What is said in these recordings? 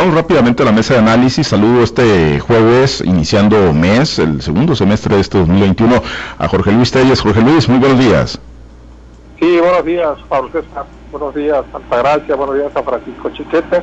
vamos rápidamente a la mesa de análisis. Saludo este jueves, iniciando mes, el segundo semestre de este 2021, a Jorge Luis Telles. Jorge Luis, muy buenos días. Sí, buenos días, Pablo César. Buenos días, Altagracia. Buenos días a Francisco Chiquete.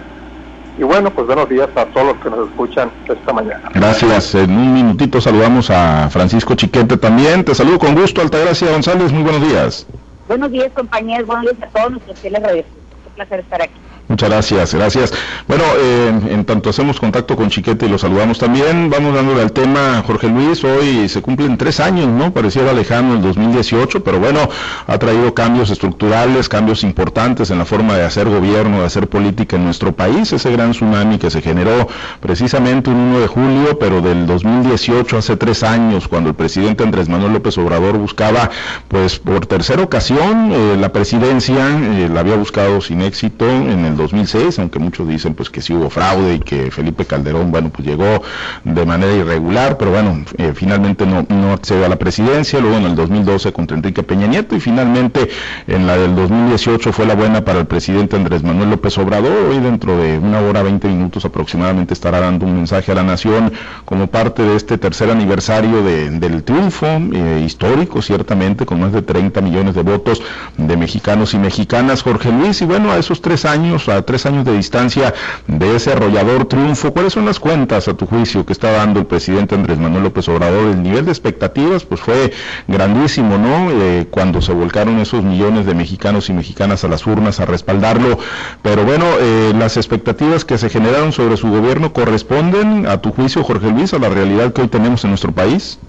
Y bueno, pues buenos días a todos los que nos escuchan esta mañana. Gracias. En un minutito saludamos a Francisco Chiquete también. Te saludo con gusto, Altagracia González. Muy buenos días. Buenos días, compañeros. Buenos días a todos nuestros fieles Es Un placer estar aquí. Muchas gracias, gracias. Bueno, eh, en tanto hacemos contacto con Chiquete y lo saludamos también, vamos dándole al tema, Jorge Luis, hoy se cumplen tres años, ¿no? Pareciera lejano el 2018, pero bueno, ha traído cambios estructurales, cambios importantes en la forma de hacer gobierno, de hacer política en nuestro país, ese gran tsunami que se generó precisamente un 1 de julio, pero del 2018, hace tres años, cuando el presidente Andrés Manuel López Obrador buscaba, pues por tercera ocasión, eh, la presidencia, eh, la había buscado sin éxito en el 2006, aunque muchos dicen pues que sí hubo fraude y que Felipe Calderón, bueno, pues llegó de manera irregular, pero bueno, eh, finalmente no, no accedió a la presidencia, luego en el 2012 contra Enrique Peña Nieto y finalmente en la del 2018 fue la buena para el presidente Andrés Manuel López Obrador, hoy dentro de una hora 20 minutos aproximadamente estará dando un mensaje a la nación como parte de este tercer aniversario del triunfo eh, histórico, ciertamente, con más de 30 millones de votos de mexicanos y mexicanas, Jorge Luis, y bueno, a esos tres años a tres años de distancia de ese arrollador triunfo, ¿cuáles son las cuentas a tu juicio que está dando el presidente Andrés Manuel López Obrador? El nivel de expectativas pues fue grandísimo, ¿no? Eh, cuando se volcaron esos millones de mexicanos y mexicanas a las urnas a respaldarlo, pero bueno, eh, las expectativas que se generaron sobre su gobierno corresponden a tu juicio, Jorge Luis, a la realidad que hoy tenemos en nuestro país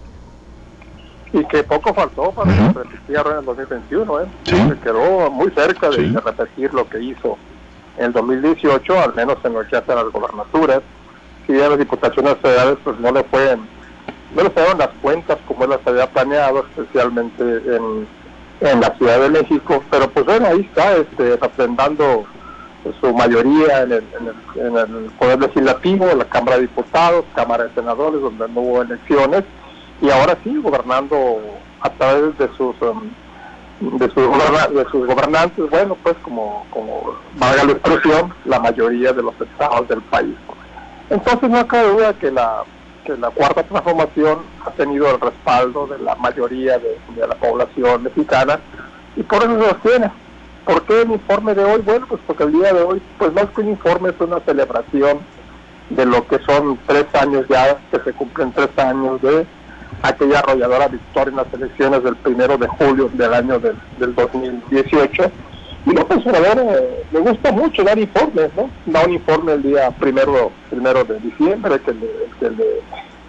y que poco faltó para que se repitiera en el 2021, ¿eh? Se quedó muy cerca de, repetir lo que hizo en el 2018, al menos en lo que hace a las gobernaturas. Si a las diputaciones federales pues no le fue, no le fueron las cuentas como él las había planeado, especialmente en, en la Ciudad de México, pero pues bueno, ahí está, este, refrendando su mayoría en el, en, el, Poder Legislativo, la Cámara de Diputados, Cámara de Senadores, donde no hubo elecciones, y ahora sí, gobernando a través de sus... Um, de sus, gobernantes, bueno, pues como, como valga la expresión, la mayoría de los estados del país. Entonces no cabe duda que la, que la cuarta transformación ha tenido el respaldo de la mayoría de, la población mexicana y por eso se sostiene. ¿Por qué el informe de hoy? Bueno, pues porque el día de hoy, pues más que un informe, es una celebración de lo que son tres años ya, que se cumplen tres años de aquella arrolladora victoria en las elecciones del primero de julio del año del, 2018. Y López Obrador eh, le gusta mucho dar informes, ¿no? Da un informe el día primero, primero de diciembre, que le, que le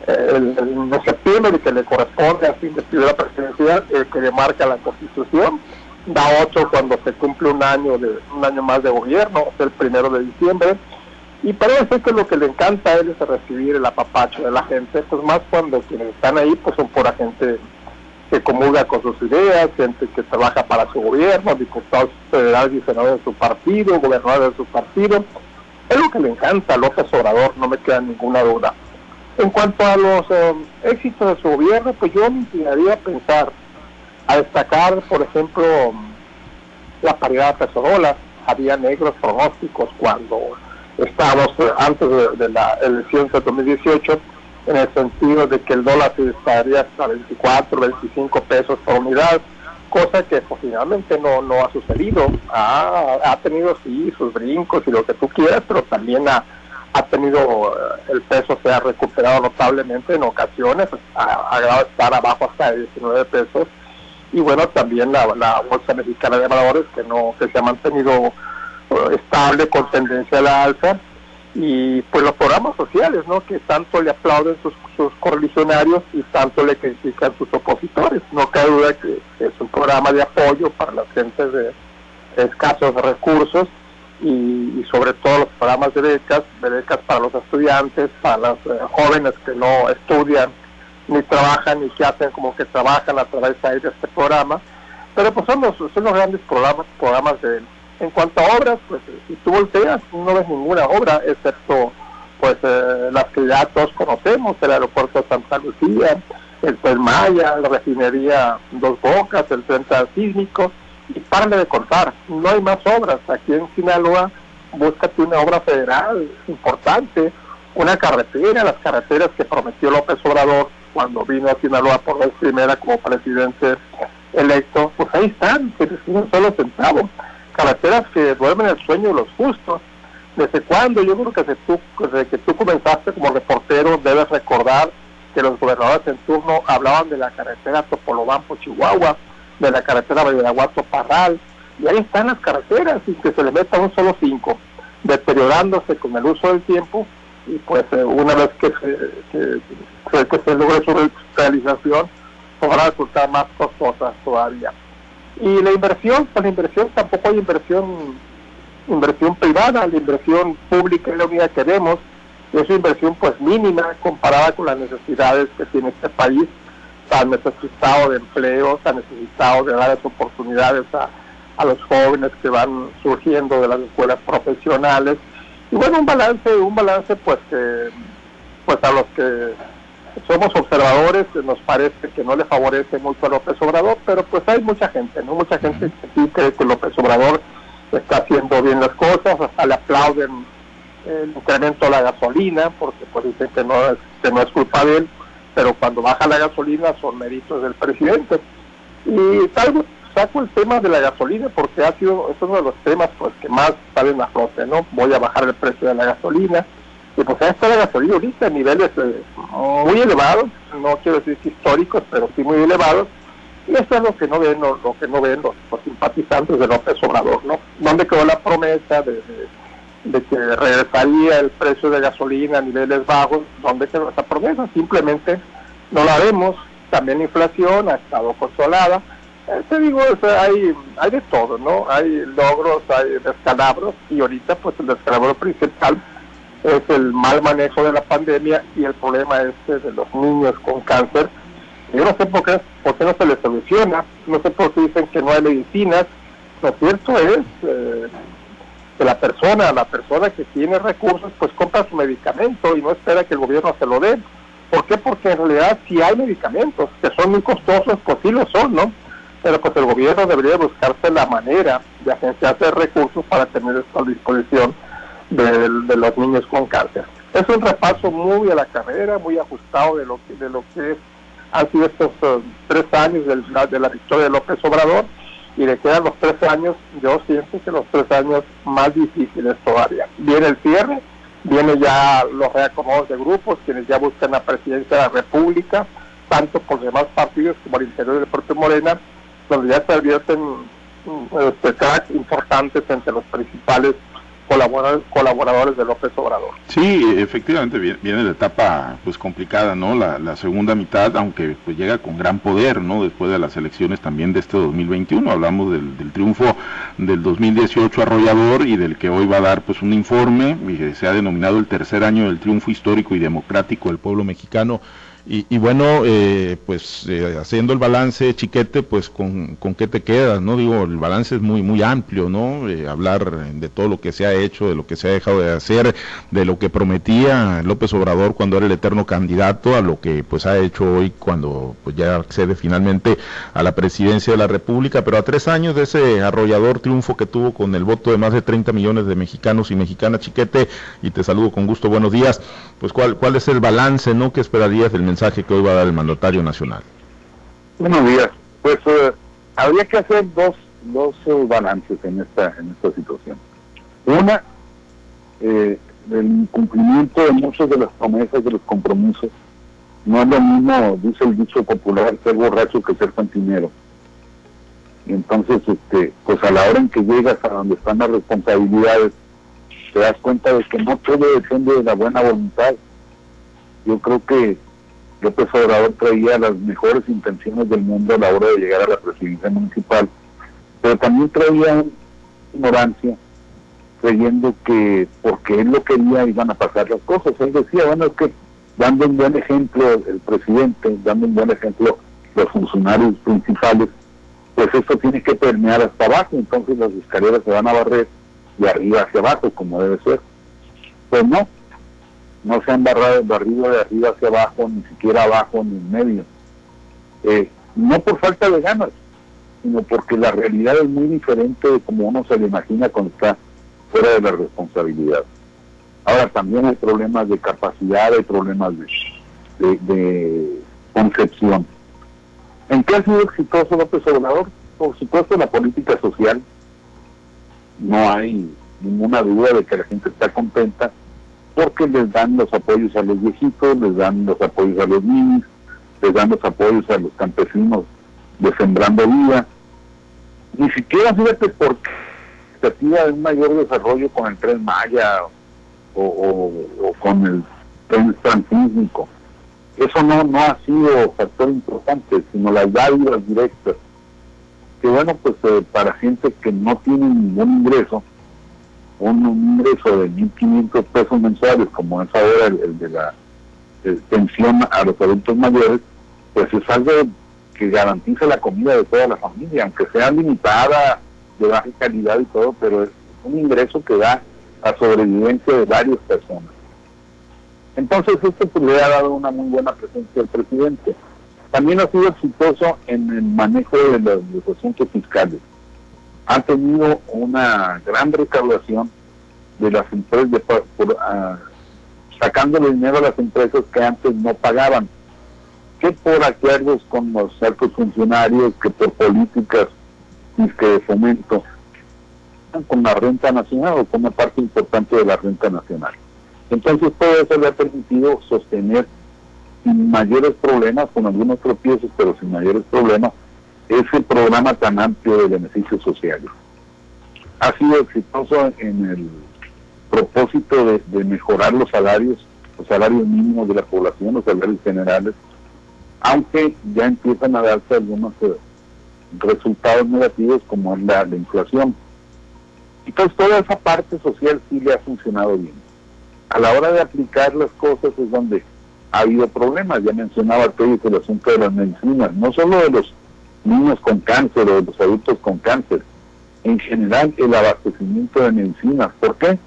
eh, el, de septiembre, que le corresponde a fin de la presidencial, el que le marca la constitución. Da otro cuando se cumple un año de un año más de gobierno, el primero de diciembre y parece que lo que le encanta a él es recibir el apapacho de la gente, pues más cuando quienes están ahí pues son pura gente que comulga con sus ideas, gente que trabaja para su gobierno, diputados federales y senadores de su partido, gobernadores de su partido. Es lo que le encanta a López Obrador, no me queda ninguna duda. En cuanto a los eh, éxitos de su gobierno, pues yo me inclinaría a pensar, a destacar, por ejemplo, la paridad de peso Había negros pronósticos cuando estábamos eh, antes de, la elección de 2018 en el sentido de que el dólar se estaría hasta 24, 25 pesos por unidad, cosa que pues, finalmente no, no ha sucedido. Ha, ha tenido sí sus brincos y lo que tú quieras, pero también ha, ha tenido, eh, el peso se ha recuperado notablemente en ocasiones, ha, ha estar abajo hasta 19 pesos. Y bueno, también la, la Bolsa Mexicana de Valores, que no que se ha mantenido estable con tendencia a la alza y pues los programas sociales, ¿no? Que tanto le aplauden sus, sus correligionarios y tanto le critican sus opositores. No cabe duda que es un programa de apoyo para las gentes de escasos recursos y, sobre todo los programas de becas, becas para los estudiantes, para los eh, jóvenes que no estudian ni trabajan ni que hacen como que trabajan a través de este programa. Pero pues son los, son los grandes programas, programas de en cuanto a obras, pues si tú volteas, no ves ninguna obra, excepto pues eh, las que ya todos conocemos, el aeropuerto de Santa Lucía, el Tren Maya, la refinería Dos Bocas, el centro sísmico, y párale de contar, no hay más obras. Aquí en Sinaloa búscate una obra federal importante, una carretera, las carreteras que prometió López Obrador cuando vino a Sinaloa por vez primera como presidente electo, pues ahí están, que un solo centavo. Carreteras que duermen el sueño de los justos. ¿Desde cuándo? Yo creo que desde, que tú comenzaste como reportero debes recordar que los gobernadores en turno hablaban de la carretera Topolobampo, Chihuahua, de la carretera Badiraguato, Parral, y ahí están las carreteras y que se le meta un solo cinco, deteriorándose con el uso del tiempo y pues eh, una vez que se, que, logre su realización podrá resultar más costosas todavía. Y la inversión, pues la inversión tampoco hay inversión inversión privada, la inversión pública es la única que vemos, y esa inversión pues mínima comparada con las necesidades que tiene este país, tan necesitado de empleo, tan necesitado de dar oportunidades a, a los jóvenes que van surgiendo de las escuelas profesionales. Y bueno, un balance, un balance pues que pues a los que somos observadores nos parece que no le favorece mucho a López Obrador, pero pues hay mucha gente, ¿no? Mucha gente que sí cree que López Obrador está haciendo bien las cosas, hasta le aplauden el incremento de la gasolina, porque pues dicen que no es, que no es culpa de él, pero cuando baja la gasolina son méritos del presidente. Y tal saco el tema de la gasolina porque ha sido es uno de los temas pues que más salen a flote, ¿no? Voy a bajar el precio de la gasolina. Y pues está la gasolina ahorita en niveles eh, muy elevados, no quiero decir históricos, pero sí muy elevados. Y eso es lo que no ven, lo, que no ven los, simpatizantes de López Obrador, ¿no? ¿Dónde quedó la promesa de, de, que regresaría el precio de gasolina a niveles bajos? ¿Dónde quedó esa promesa? Simplemente no la vemos. También la inflación ha estado consolada eh, te digo, hay, hay de todo, ¿no? Hay logros, hay descalabros y ahorita pues el descalabro principal es el mal manejo de la pandemia y el problema este de los niños con cáncer. Yo no sé por qué, por qué no se les soluciona, no sé por qué dicen que no hay medicinas. Lo cierto es eh, que la persona, la persona que tiene recursos, pues compra su medicamento y no espera que el gobierno se lo dé. ¿Por qué? Porque en realidad si hay medicamentos que son muy costosos, pues sí lo son, ¿no? pero pues el gobierno debería buscarse la manera de agenciarse recursos para tener esto a disposición de, los niños con cáncer. Es un repaso muy a la carrera, muy ajustado de lo que, de lo que han sido estos eh, tres años de la, de la victoria de López Obrador y le quedan los tres años, yo siento que los tres años más difíciles todavía. Viene el cierre, viene ya los reacomodos de grupos, quienes ya buscan la presidencia de la República, tanto por demás partidos como al interior del propio Morena, donde ya se advierten este, cracks importantes entre los principales colaboradores de López Obrador. Sí, efectivamente viene, la etapa pues complicada, ¿no? La, segunda mitad, aunque pues llega con gran poder, ¿no? Después de las elecciones también de este 2021, hablamos del, del triunfo del 2018 arrollador y del que hoy va a dar pues un informe que se ha denominado el tercer año del triunfo histórico y democrático del pueblo mexicano y, bueno, eh, pues eh, haciendo el balance, chiquete, pues con, con, qué te quedas, ¿no? Digo, el balance es muy, muy amplio, ¿no? Eh, hablar de todo lo que se ha hecho, de lo que se ha dejado de hacer, de lo que prometía López Obrador cuando era el eterno candidato, a lo que pues ha hecho hoy cuando pues ya accede finalmente a la presidencia de la República, pero a tres años de ese arrollador triunfo que tuvo con el voto de más de 30 millones de mexicanos y mexicanas, chiquete, y te saludo con gusto, buenos días, pues cuál, cuál es el balance, ¿no? ¿Qué esperarías del mensaje? Mensaje que hoy va a dar el mandatario nacional? Buenos días. Pues eh, habría que hacer dos, dos eh, balances en esta, en esta situación. Una, eh, el cumplimiento de muchas de las promesas, de los compromisos. No es lo mismo, dice el dicho popular, ser borracho que ser cantinero. Entonces, este, pues a la hora en que llegas a donde están las responsabilidades, te das cuenta de que no todo depende de la buena voluntad. Yo creo que López Obrador traía las mejores intenciones del mundo a la hora de llegar a la presidencia municipal, pero también traía ignorancia, creyendo que porque él lo quería iban a pasar las cosas. Él decía, bueno, es que dando un buen ejemplo el presidente, dando un buen ejemplo los funcionarios principales, pues esto tiene que permear hasta abajo, entonces las escaleras se van a barrer de arriba hacia abajo, como debe ser. Pues no, no se han barrado, barrido de arriba hacia abajo, ni siquiera abajo ni en medio. Eh, no por falta de ganas, sino porque la realidad es muy diferente de como uno se le imagina cuando está fuera de la responsabilidad. Ahora también hay problemas de capacidad, hay problemas de, de, concepción. ¿En qué ha sido exitoso López Obrador? Por supuesto la política social. No hay ninguna duda de que la gente está contenta porque les dan los apoyos a los viejitos, les dan los apoyos a los niños, les dan los apoyos a los campesinos de Sembrando Vida. Ni siquiera, fíjate, porque expectativa de un mayor desarrollo con el tren Maya o, con el tren transísmico. Eso no, no ha sido factor importante, sino las dádivas directas. Que bueno, pues eh, para gente que no tiene ningún ingreso, un, ingreso de 1.500 pesos mensuales, como es ahora el, de la pensión a los adultos mayores, pues es algo que garantiza la comida de toda la familia, aunque sea limitada, de baja calidad y todo, pero es un ingreso que da a sobrevivencia de varias personas. Entonces esto pues, le ha dado una muy buena presencia al presidente. También ha sido exitoso en el manejo de los, asuntos fiscales. Ha tenido una gran recaudación de las empresas, de, por, uh, sacándole dinero a las empresas que antes no pagaban, que por acuerdos con los altos funcionarios, que por políticas que de fomento con la renta nacional o como parte importante de la renta nacional. Entonces todo eso le ha permitido sostener sin mayores problemas, con algunos tropiezos, pero sin mayores problemas, ese programa tan amplio de beneficios sociales. Ha sido exitoso en el propósito de, mejorar los salarios, los salarios mínimos de la población, los salarios generales, aunque ya empiezan a darse algunos eh, resultados negativos como es la, inflación. Entonces toda esa parte social sí le ha funcionado bien. A la hora de aplicar las cosas es donde ha habido problemas. Ya mencionaba todo el asunto de las medicinas, no solo de los niños con cáncer o los adultos con cáncer, en general el abastecimiento de medicinas. ¿Por qué?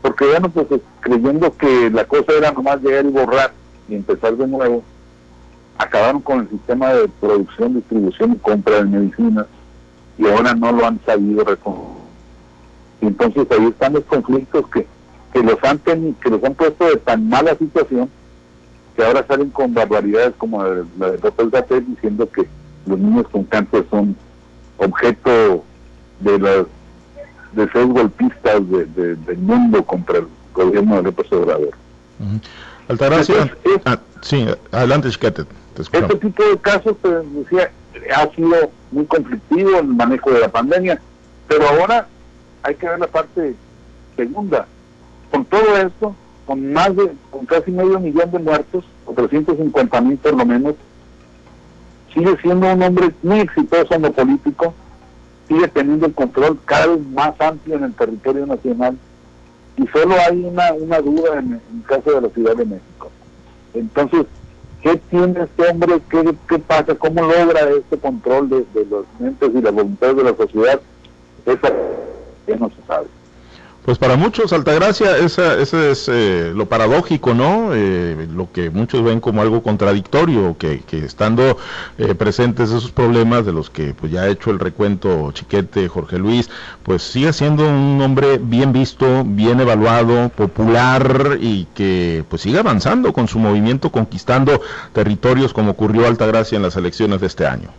Porque bueno, pues creyendo que la cosa era nomás llegar y borrar y empezar de nuevo, acabaron con el sistema de producción, distribución y compra de medicinas y ahora no lo han sabido reconocer. Entonces ahí están los conflictos que, que los han que los han puesto de tan mala situación que ahora salen con barbaridades como la de López Gatel diciendo que los niños con cáncer son objeto de los deseos golpistas de, del mundo contra el gobierno de López Obrador. Altagracia, ah, sí, adelante Chiquete. Este tipo de casos, decía, ha sido muy conflictivo en el manejo de la pandemia, pero ahora hay que ver la parte segunda. Con todo esto, con más de, con casi medio millón de muertos, o 350 mil por lo menos, sigue siendo un hombre muy exitoso en lo político, sigue teniendo el control cada vez más amplio en el territorio nacional, y solo hay una, una duda en el caso de la Ciudad de México. Entonces, ¿Qué tiene este hombre? ¿Qué, qué pasa? ¿Cómo logra este control de, los mentes y la voluntad de la sociedad? Eso que no se sabe. Pues para muchos, Altagracia, esa, ese es eh, lo paradójico, ¿no? Eh, lo que muchos ven como algo contradictorio, que, que estando eh, presentes esos problemas de los que pues ya ha hecho el recuento Chiquete, Jorge Luis, pues sigue siendo un hombre bien visto, bien evaluado, popular y que pues sigue avanzando con su movimiento, conquistando territorios como ocurrió Altagracia en las elecciones de este año.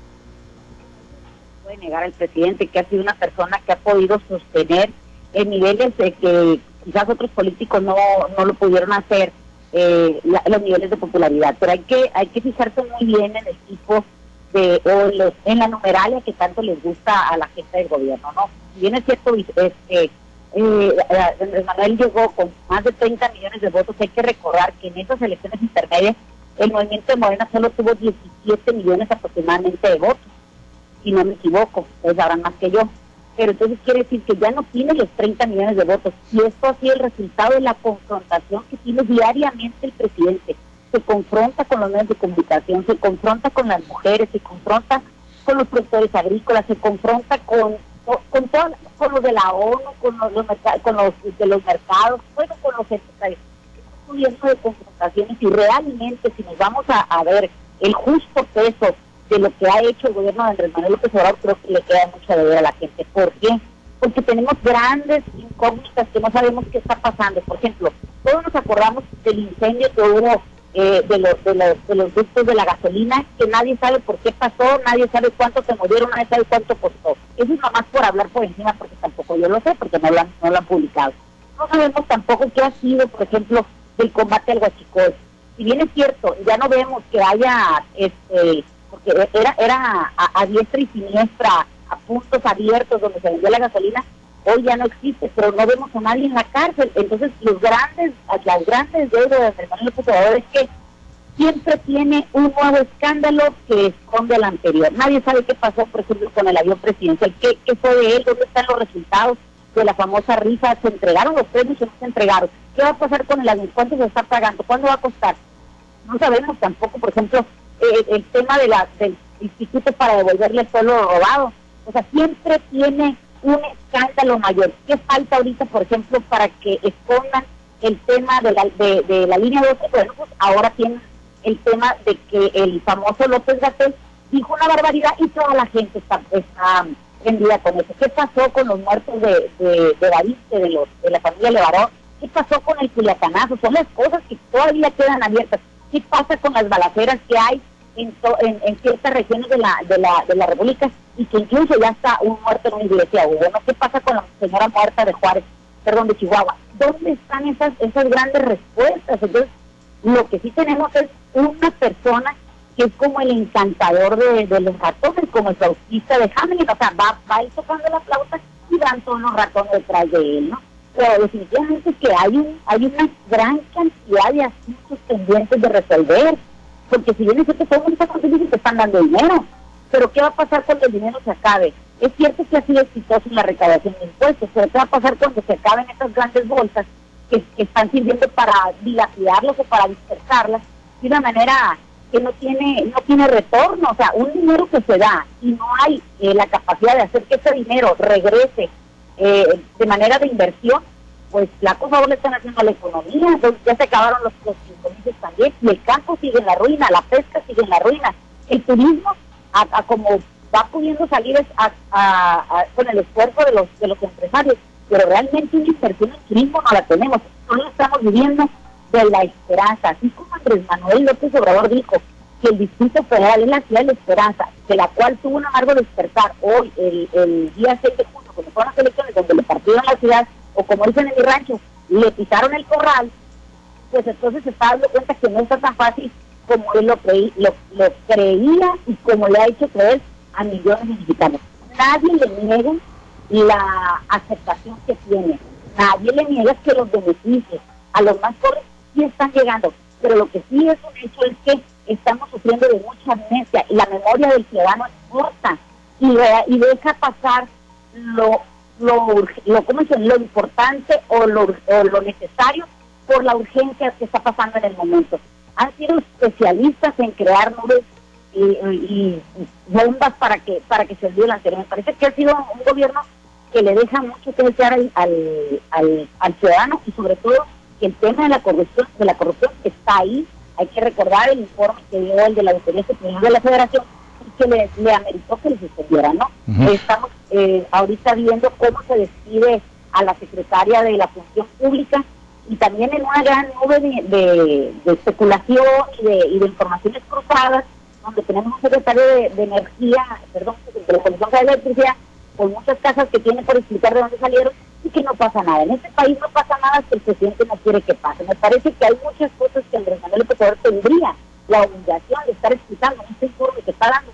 Puede negar al presidente que ha sido una persona que ha podido sostener en niveles de que quizás otros políticos no, no lo pudieron hacer, eh, los niveles de popularidad. Pero hay que hay que fijarse muy bien en el tipo de, o en, la numeralia que tanto les gusta a la gente del gobierno, ¿no? Si bien es cierto, es que eh, Manuel llegó con más de 30 millones de votos, hay que recordar que en esas elecciones intermedias el movimiento de Morena solo tuvo 17 millones aproximadamente de votos, si no me equivoco, ustedes sabrán más que yo pero entonces quiere decir que ya no tiene los 30 millones de votos. Y esto ha sido el resultado de la confrontación que tiene diariamente el presidente. Se confronta con los medios de comunicación, se confronta con las mujeres, se confronta con los productores agrícolas, se confronta con con, todo, con los de la ONU, con los, con los de los mercados, bueno, con los empresarios. Es un de confrontaciones y realmente si nos vamos a, a ver el justo peso de lo que ha hecho el gobierno de Andrés Manuel López Obrador, creo que le queda mucho de ver a la gente. ¿Por qué? porque tenemos grandes incógnitas que no sabemos qué está pasando. Por ejemplo, todos nos acordamos del incendio que hubo eh, de, los, de, los, de los ductos de la gasolina, que nadie sabe por qué pasó, nadie sabe cuánto se murieron, nadie sabe cuánto costó. Eso es nomás por hablar por encima, porque tampoco yo lo sé, porque no lo han, no lo han publicado. No sabemos tampoco qué ha sido, por ejemplo, del combate al huachicol. Si bien es cierto, ya no vemos que haya, este, porque era, era a diestra y siniestra, a puntos abiertos donde se vendía la gasolina, hoy ya no existe, pero no vemos a nadie en la cárcel. Entonces, los grandes, las grandes deudas del López Obrador es que siempre tiene un nuevo escándalo que esconde el anterior. Nadie sabe qué pasó, por ejemplo, con el avión presidencial, qué, qué fue de él, dónde están los resultados de la famosa rifa, se entregaron los premios o no se entregaron. ¿Qué va a pasar con el avión? ¿Cuánto se está pagando? ¿Cuándo va a costar? No sabemos tampoco, por ejemplo, eh, el tema de la, del Instituto para devolverle el pueblo robado. O sea, siempre tiene un escándalo mayor. ¿Qué falta ahorita, por ejemplo, para que escondan el tema de la, de, la línea 12? Bueno, pues ahora tienen el tema de que el famoso López Gatel dijo una barbaridad y toda la gente está, está prendida con eso. ¿Qué pasó con los muertos de, de, de de, los, de la familia Levarón? ¿Qué pasó con el Culiacanazo? Son las cosas que todavía quedan abiertas. ¿Qué pasa con las balaceras que hay en, en, ciertas regiones de la, de, la, de la República y que incluso ya está un muerto en una iglesia. Bueno, ¿qué pasa con la señora muerta de Juárez, perdón, de Chihuahua? ¿Dónde están esas, esas grandes respuestas? Entonces, lo que sí tenemos es una persona que es como el encantador de, los ratones, como el flautista de Hamilton, o sea, va, va a ir tocando la flauta y van todos los ratones detrás de él, ¿no? Pero definitivamente que hay, un, hay una gran cantidad de asuntos pendientes de resolver porque si bien es cierto, todo mundo está que están dando dinero, pero ¿qué va a pasar cuando el dinero se acabe? Es cierto que ha sido exitoso en la recaudación de impuestos, pero ¿qué va a pasar cuando se acaben estas grandes bolsas que, están sirviendo para dilapidarlos o para dispersarlas de una manera que no tiene no tiene retorno? O sea, un dinero que se da y no hay eh, la capacidad de hacer que ese dinero regrese eh, de manera de inversión, pues la cosa le están haciendo a la economía, entonces ya se acabaron los, los también, y el campo sigue en la ruina, la pesca sigue en la ruina, el turismo, como va pudiendo salir con el esfuerzo de los, empresarios, pero realmente una inversión en turismo no la tenemos, solo estamos viviendo de la esperanza, así como Andrés Manuel López Obrador dijo que el Distrito Federal es la ciudad de la esperanza, de la cual tuvo un amargo despertar hoy, el, el día 6 de junio, cuando fueron las elecciones donde le partieron la ciudad o como dicen en mi rancho, le pisaron el corral, pues entonces se está dando cuenta que no está tan fácil como él lo, lo, creía y como le ha hecho creer a millones de mexicanos. Nadie le niega la aceptación que tiene, nadie le niega que los beneficios a los más pobres sí están llegando, pero lo que sí es un hecho es que estamos sufriendo de mucha amnesia y la memoria del ciudadano es corta y, y deja pasar lo lo, lo, ¿cómo lo importante o lo, lo necesario por la urgencia que está pasando en el momento. Han sido especialistas en crear nubes y, bombas para que para que se olvide la anterior. Me parece que ha sido un gobierno que le deja mucho que desear al, al, al, ciudadano y sobre todo que el tema de la corrupción de la corrupción está ahí. Hay que recordar el informe que dio el de la Autoridad Superior de la Federación que le, le ameritó que le suspendiera, ¿no? Estamos eh, ahorita viendo cómo se despide a la secretaria de la Función Pública y también en una gran nube de, especulación y de, y de, informaciones cruzadas, donde tenemos un secretario de, energía, perdón, de la Comisión de Electricidad, con muchas casas que tiene por explicar de dónde salieron y que no pasa nada. En este país no pasa nada si el presidente no quiere que pase. Me parece que hay muchas cosas que Andrés Manuel López tendría la obligación de estar explicando en este informe que está dando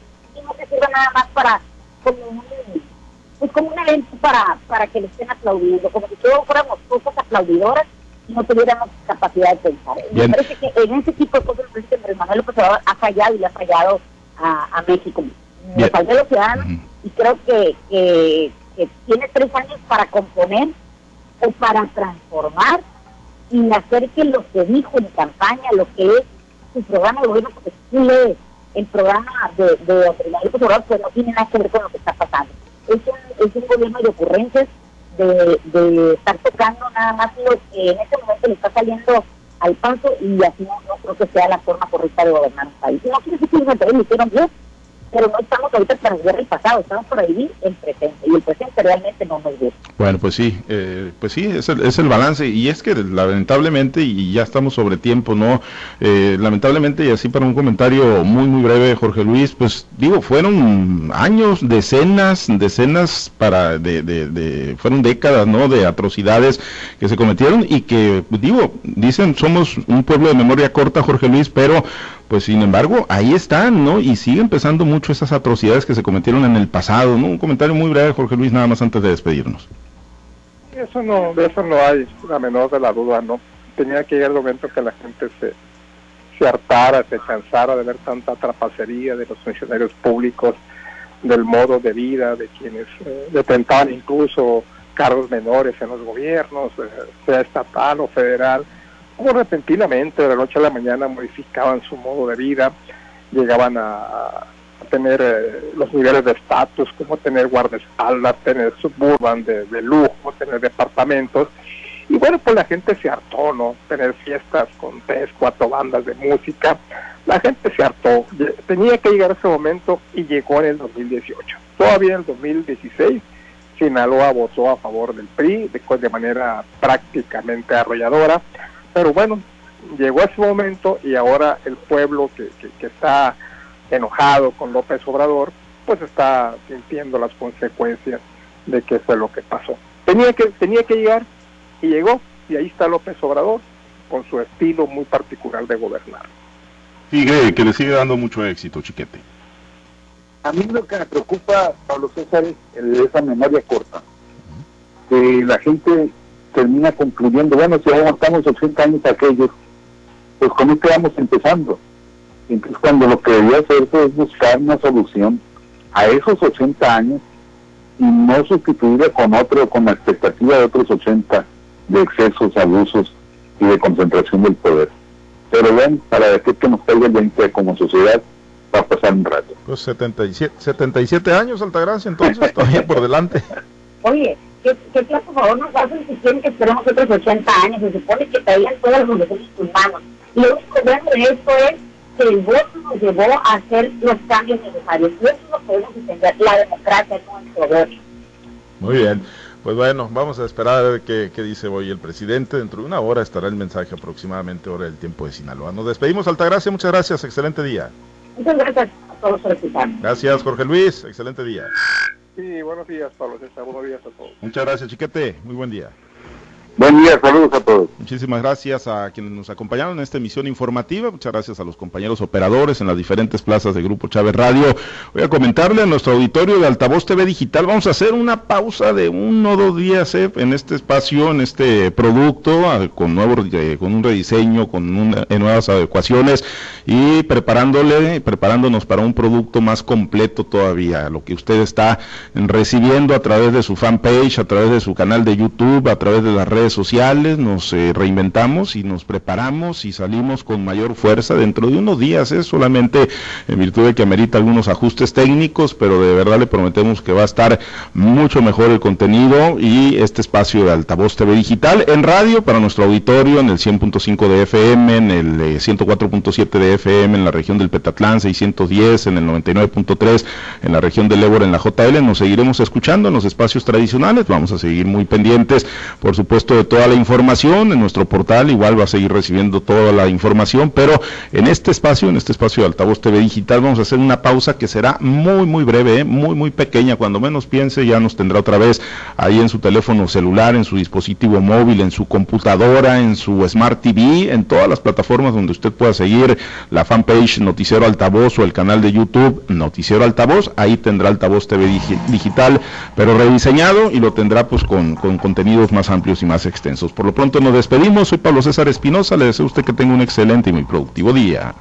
nada más para como un pues como un evento para, para que le estén aplaudiendo, como si todos fuéramos cosas aplaudidoras y no tuviéramos capacidad de pensar. Me parece que en ese tipo de cosas el presidente Manuel López Obrador ha fallado y le ha fallado a, México. Me falta los ciudadanos y creo que, que, que tiene tres años para componer o para transformar y hacer que lo que dijo en campaña, lo que es su programa de gobierno, porque lees el programa de, de Obrador, pues no tiene nada que ver con lo que está pasando. Es un, es un gobierno de ocurrencias, de, de estar tocando nada más lo que en este momento le está saliendo al paso y así no, creo que sea la forma correcta de gobernar un país. No quiere decir que los lo hicieron bien, pero no estamos ahorita para ver el pasado, estamos para vivir el presente y el presente realmente no nos gusta. Bueno, pues sí, eh, pues sí, es el, es el balance y es que lamentablemente, y ya estamos sobre tiempo, ¿no? Eh, lamentablemente, y así para un comentario muy, muy breve, Jorge Luis, pues digo, fueron años, decenas, decenas para, de, de, de fueron décadas, ¿no? De atrocidades que se cometieron y que, digo, dicen, somos un pueblo de memoria corta, Jorge Luis, pero pues sin embargo, ahí están, ¿no? Y siguen pesando mucho esas atrocidades que se cometieron en el pasado, ¿no? Un comentario muy breve, Jorge Luis, nada más antes de despedirnos. Eso no, de eso no hay la menor de la duda, ¿no? Tenía que llegar el momento que la gente se, se hartara, se cansara de ver tanta trapacería de los funcionarios públicos, del modo de vida de quienes eh, detentaban incluso cargos menores en los gobiernos, eh, sea estatal o federal como repentinamente de la noche a la mañana modificaban su modo de vida, llegaban a, tener eh, los niveles de estatus, como tener guardaespaldas, tener suburban de, lujo, tener departamentos. Y bueno, pues la gente se hartó, ¿no? Tener fiestas con tres, cuatro bandas de música. La gente se hartó. Tenía que llegar ese momento y llegó en el 2018. Todavía en el 2016, Sinaloa votó a favor del PRI, de, de manera prácticamente arrolladora pero bueno, llegó ese momento y ahora el pueblo que, que, está enojado con López Obrador, pues está sintiendo las consecuencias de qué fue lo que pasó. Tenía que, tenía que llegar y llegó, y ahí está López Obrador, con su estilo muy particular de gobernar. Sigue, que le sigue dando mucho éxito, chiquete. A mí lo que me preocupa, Pablo César, es esa memoria corta. Que la gente termina concluyendo, bueno, si aguantamos 80 años aquellos, pues con esto vamos empezando. Entonces cuando lo que debería hacerse es buscar una solución a esos 80 años y no sustituirla con otro, con la expectativa de otros 80 de excesos, abusos y de concentración del poder. Pero ven, para decir que nos caiga el 20 como sociedad, va a pasar un rato. Pues 77, 77 años, Altagracia, entonces, todavía por delante. Oye, ¿Qué, qué por favor nos hacen si quieren que esperemos otros 80 años? Se supone que traían todas los derechos humanos. Y lo único bueno de esto es que el voto nos llevó a hacer los cambios necesarios. Y eso lo podemos entender. La democracia no es poder. Muy bien. Pues bueno, vamos a esperar a ver qué, qué, dice hoy el presidente. Dentro de una hora estará el mensaje aproximadamente hora del tiempo de Sinaloa. Nos despedimos, Altagracia. Muchas gracias. Excelente día. Muchas gracias a todos por escucharnos. Gracias, Jorge Luis. Excelente día. Sí, buenos días, Pablo. Buenos días a todos. Muchas gracias, Chiquete. Muy buen día. Buen día, saludos a todos. Muchísimas gracias a quienes nos acompañaron en esta emisión informativa. Muchas gracias a los compañeros operadores en las diferentes plazas de Grupo Chávez Radio. Voy a comentarle a nuestro auditorio de Altavoz TV Digital. Vamos a hacer una pausa de uno o dos días eh, en este espacio, en este producto, con, nuevo, eh, con un rediseño, con una, eh, nuevas adecuaciones y preparándole, preparándonos para un producto más completo todavía. Lo que usted está recibiendo a través de su fanpage, a través de su canal de YouTube, a través de las redes sociales, nos eh, reinventamos y nos preparamos y salimos con mayor fuerza. Dentro de unos días, es solamente en virtud de que amerita algunos ajustes técnicos, pero de verdad le prometemos que va a estar mucho mejor el contenido y este espacio de altavoz TV digital en radio para nuestro auditorio en el 100.5 de FM, en el 104.7 eh, de FM en la región del Petatlán, 610 en el 99.3 en la región del Ébora en la JL, nos seguiremos escuchando en los espacios tradicionales, vamos a seguir muy pendientes, por supuesto de toda la información en nuestro portal, igual va a seguir recibiendo toda la información, pero en este espacio, en este espacio de Altavoz TV Digital, vamos a hacer una pausa que será muy, muy breve, ¿eh? muy, muy pequeña, cuando menos piense ya nos tendrá otra vez ahí en su teléfono celular, en su dispositivo móvil, en su computadora, en su Smart TV, en todas las plataformas donde usted pueda seguir la fanpage Noticiero Altavoz o el canal de YouTube Noticiero Altavoz, ahí tendrá Altavoz TV Digital, pero rediseñado y lo tendrá pues con, con contenidos más amplios y extensos. Por lo pronto nos despedimos. Soy Pablo César Espinosa. Le deseo a usted que tenga un excelente y muy productivo día.